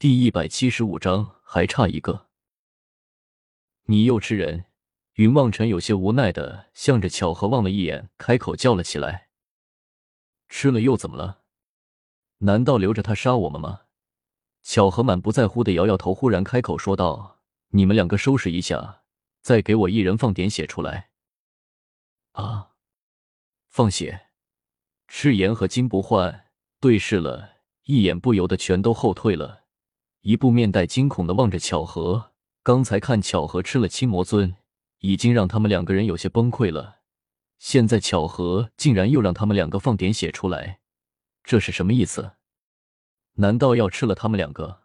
第一百七十五章，还差一个。你又吃人？云望尘有些无奈的向着巧合望了一眼，开口叫了起来：“吃了又怎么了？难道留着他杀我们吗？”巧合满不在乎的摇摇头，忽然开口说道：“你们两个收拾一下，再给我一人放点血出来。”啊！放血！赤炎和金不换对视了一眼，不由得全都后退了。一步面带惊恐的望着巧合，刚才看巧合吃了青魔尊，已经让他们两个人有些崩溃了。现在巧合竟然又让他们两个放点血出来，这是什么意思？难道要吃了他们两个？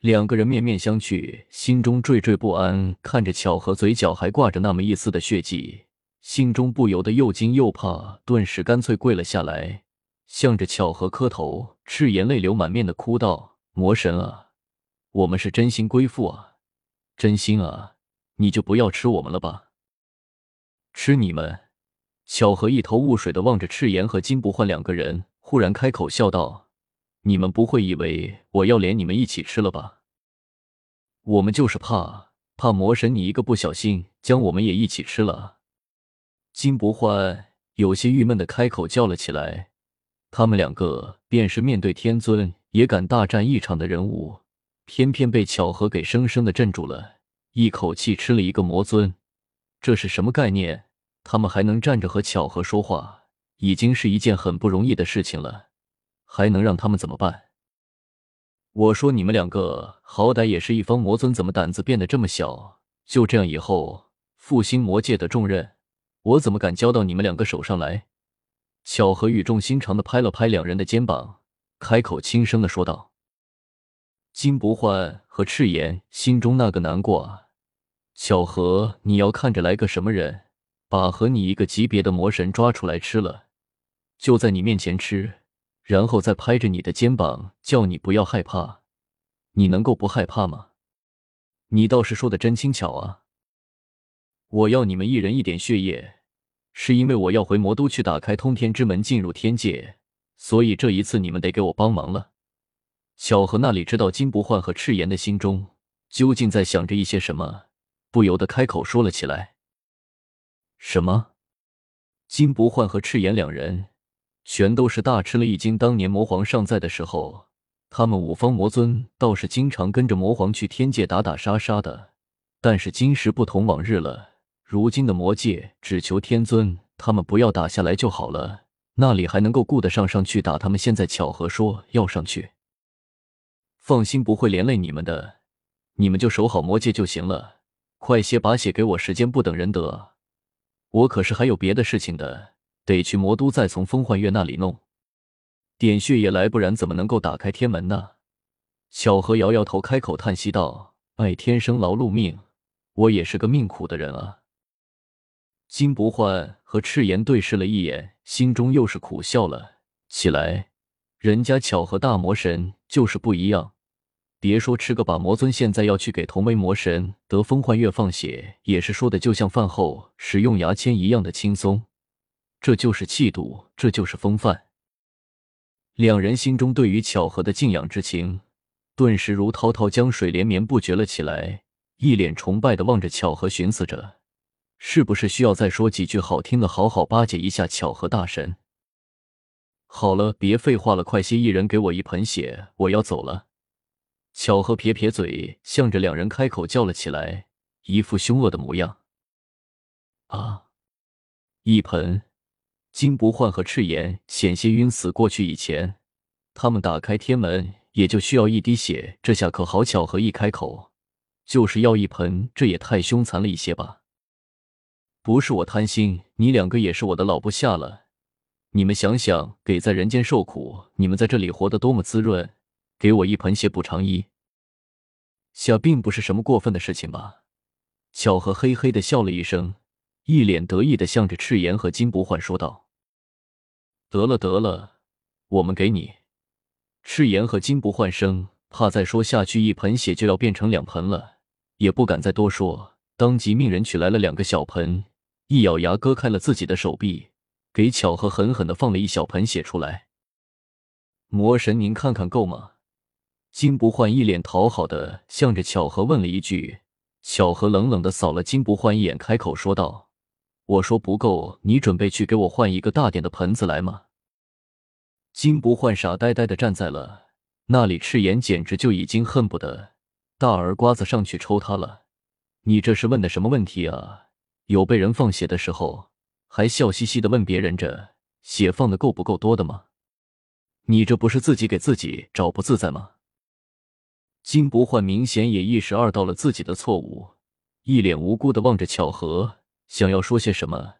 两个人面面相觑，心中惴惴不安，看着巧合嘴角还挂着那么一丝的血迹，心中不由得又惊又怕，顿时干脆跪了下来，向着巧合磕头，赤炎泪流满面的哭道。魔神啊，我们是真心归附啊，真心啊，你就不要吃我们了吧？吃你们！小何一头雾水的望着赤炎和金不换两个人，忽然开口笑道：“你们不会以为我要连你们一起吃了吧？我们就是怕怕魔神你一个不小心将我们也一起吃了。”金不换有些郁闷的开口叫了起来：“他们两个便是面对天尊。”也敢大战一场的人物，偏偏被巧合给生生的镇住了，一口气吃了一个魔尊，这是什么概念？他们还能站着和巧合说话，已经是一件很不容易的事情了，还能让他们怎么办？我说你们两个好歹也是一方魔尊，怎么胆子变得这么小？就这样以后复兴魔界的重任，我怎么敢交到你们两个手上来？巧合语重心长的拍了拍两人的肩膀。开口轻声的说道：“金不换和赤炎心中那个难过啊！巧合，你要看着来个什么人，把和你一个级别的魔神抓出来吃了，就在你面前吃，然后再拍着你的肩膀叫你不要害怕，你能够不害怕吗？你倒是说的真轻巧啊！我要你们一人一点血液，是因为我要回魔都去打开通天之门，进入天界。”所以这一次你们得给我帮忙了。巧合那里知道金不换和赤炎的心中究竟在想着一些什么，不由得开口说了起来：“什么？”金不换和赤炎两人全都是大吃了一惊。当年魔皇尚在的时候，他们五方魔尊倒是经常跟着魔皇去天界打打杀杀的。但是今时不同往日了，如今的魔界只求天尊他们不要打下来就好了。那里还能够顾得上上去打他们？现在巧合说要上去，放心，不会连累你们的。你们就守好魔界就行了。快些把血给我，时间不等人得。我可是还有别的事情的，得去魔都，再从风幻月那里弄点血液来，不然怎么能够打开天门呢？巧合摇摇头，开口叹息道：“哎，天生劳碌命，我也是个命苦的人啊。”金不换和赤炎对视了一眼，心中又是苦笑了起来。人家巧合大魔神就是不一样，别说吃个把魔尊，现在要去给同为魔神得风幻月放血，也是说的就像饭后使用牙签一样的轻松。这就是气度，这就是风范。两人心中对于巧合的敬仰之情，顿时如滔滔江水连绵不绝了起来，一脸崇拜的望着巧合，寻思着。是不是需要再说几句好听的，好好巴结一下巧合大神？好了，别废话了，快些，一人给我一盆血，我要走了。巧合撇撇嘴，向着两人开口叫了起来，一副凶恶的模样。啊！一盆，金不换和赤炎险些晕死过去。以前他们打开天门也就需要一滴血，这下可好，巧合一开口就是要一盆，这也太凶残了一些吧。不是我贪心，你两个也是我的老部下了。你们想想，给在人间受苦，你们在这里活得多么滋润，给我一盆血补偿一下，并不是什么过分的事情吧？巧合嘿嘿的笑了一声，一脸得意的向着赤炎和金不换说道：“得了得了，我们给你。”赤炎和金不换生怕再说下去，一盆血就要变成两盆了，也不敢再多说，当即命人取来了两个小盆。一咬牙，割开了自己的手臂，给巧合狠狠的放了一小盆血出来。魔神，您看看够吗？金不换一脸讨好的向着巧合问了一句，巧合冷冷的扫了金不换一眼，开口说道：“我说不够，你准备去给我换一个大点的盆子来吗？”金不换傻呆呆的站在了那里，赤炎简直就已经恨不得大耳刮子上去抽他了。你这是问的什么问题啊？有被人放血的时候，还笑嘻嘻的问别人这血放的够不够多的吗？你这不是自己给自己找不自在吗？金不换明显也意识到了自己的错误，一脸无辜的望着巧合，想要说些什么，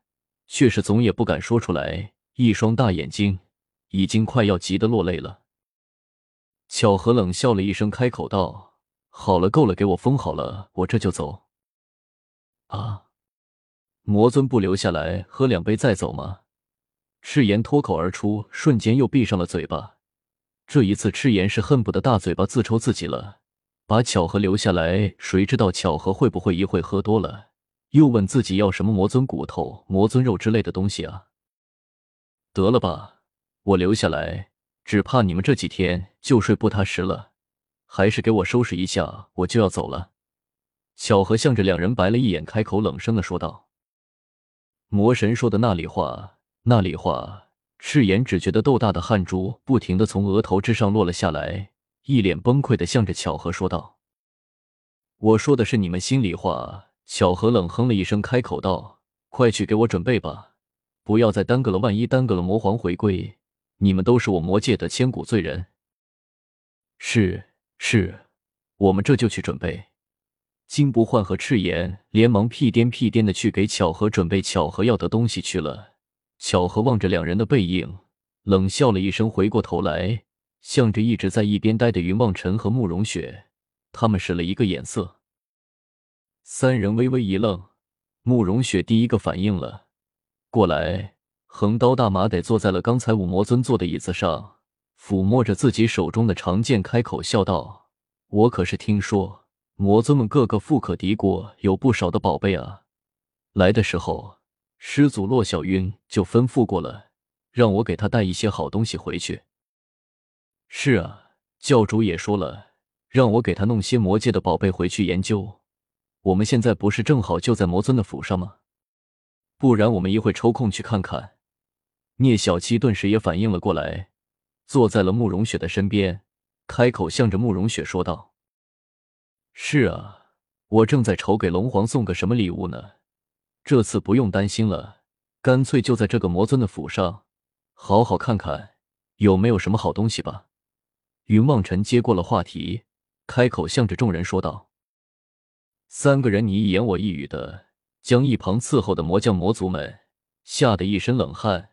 却是总也不敢说出来，一双大眼睛已经快要急得落泪了。巧合冷笑了一声，开口道：“好了，够了，给我封好了，我这就走。”啊！魔尊不留下来喝两杯再走吗？赤炎脱口而出，瞬间又闭上了嘴巴。这一次，赤炎是恨不得大嘴巴自抽自己了。把巧合留下来，谁知道巧合会不会一会喝多了，又问自己要什么魔尊骨头、魔尊肉之类的东西啊？得了吧，我留下来，只怕你们这几天就睡不踏实了。还是给我收拾一下，我就要走了。巧合向着两人白了一眼，开口冷声的说道：“魔神说的那里话，那里话。”赤炎只觉得豆大的汗珠不停的从额头之上落了下来，一脸崩溃的向着巧合说道：“我说的是你们心里话。”巧合冷哼了一声，开口道：“快去给我准备吧，不要再耽搁了，万一耽搁了魔皇回归，你们都是我魔界的千古罪人。”“是是，我们这就去准备。”金不换和赤炎连忙屁颠屁颠的去给巧合准备巧合要的东西去了。巧合望着两人的背影，冷笑了一声，回过头来，向着一直在一边待的云望尘和慕容雪，他们使了一个眼色。三人微微一愣，慕容雪第一个反应了过来，横刀大马得坐在了刚才五魔尊坐的椅子上，抚摸着自己手中的长剑，开口笑道：“我可是听说魔尊们个个富可敌国，有不少的宝贝啊，来的时候。”师祖洛小云就吩咐过了，让我给他带一些好东西回去。是啊，教主也说了，让我给他弄些魔界的宝贝回去研究。我们现在不是正好就在魔尊的府上吗？不然我们一会抽空去看看。聂小七顿时也反应了过来，坐在了慕容雪的身边，开口向着慕容雪说道：“是啊，我正在愁给龙皇送个什么礼物呢。”这次不用担心了，干脆就在这个魔尊的府上，好好看看有没有什么好东西吧。云望尘接过了话题，开口向着众人说道：“三个人你一言我一语的，将一旁伺候的魔将魔族们吓得一身冷汗。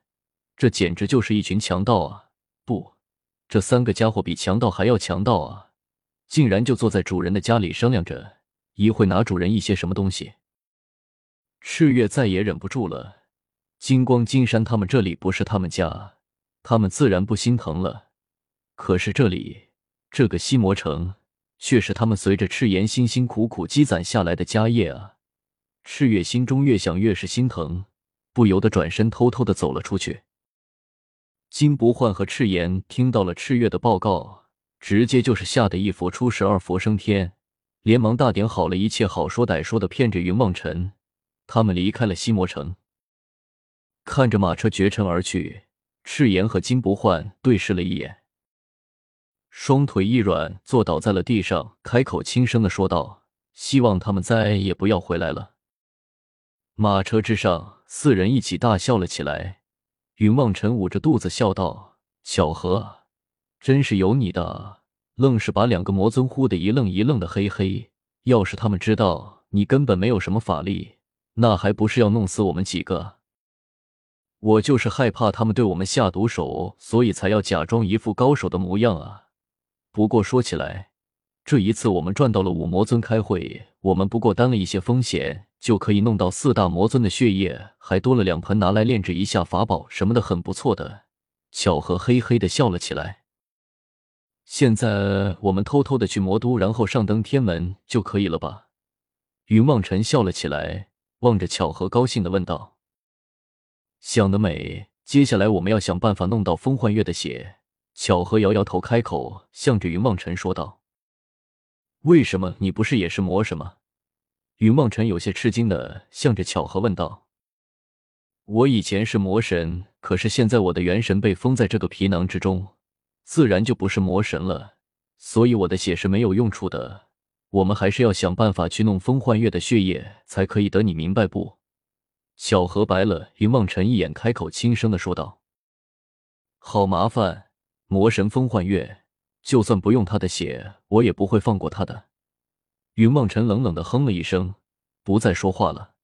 这简直就是一群强盗啊！不，这三个家伙比强盗还要强盗啊！竟然就坐在主人的家里商量着一会拿主人一些什么东西。”赤月再也忍不住了。金光金山他们这里不是他们家，他们自然不心疼了。可是这里这个西魔城，却是他们随着赤炎辛辛苦苦积攒下来的家业啊！赤月心中越想越是心疼，不由得转身偷偷的走了出去。金不换和赤炎听到了赤月的报告，直接就是吓得一佛出世，二佛升天，连忙大点好了一切，好说歹说的骗着云望尘。他们离开了西魔城，看着马车绝尘而去，赤炎和金不换对视了一眼，双腿一软，坐倒在了地上，开口轻声的说道：“希望他们再也不要回来了。”马车之上，四人一起大笑了起来。云望尘捂着肚子笑道：“巧合，真是有你的，愣是把两个魔尊呼的一愣一愣的，嘿嘿。要是他们知道你根本没有什么法力。”那还不是要弄死我们几个？我就是害怕他们对我们下毒手，所以才要假装一副高手的模样啊！不过说起来，这一次我们赚到了五魔尊开会，我们不过担了一些风险，就可以弄到四大魔尊的血液，还多了两盆拿来炼制一下法宝什么的，很不错的。巧合嘿嘿的笑了起来。现在我们偷偷的去魔都，然后上登天门就可以了吧？云望尘笑了起来。望着巧合，高兴的问道：“想得美！接下来我们要想办法弄到风幻月的血，巧合摇摇头，开口向着云望尘说道：“为什么你不是也是魔神吗？”云望尘有些吃惊的向着巧合问道：“我以前是魔神，可是现在我的元神被封在这个皮囊之中，自然就不是魔神了。所以我的血是没有用处的。我们还是要想办法去弄风幻月的血液，才可以得。你明白不？”巧合白了云望尘一眼，开口轻声的说道：“好麻烦，魔神风幻月，就算不用他的血，我也不会放过他的。”云望尘冷冷的哼了一声，不再说话了。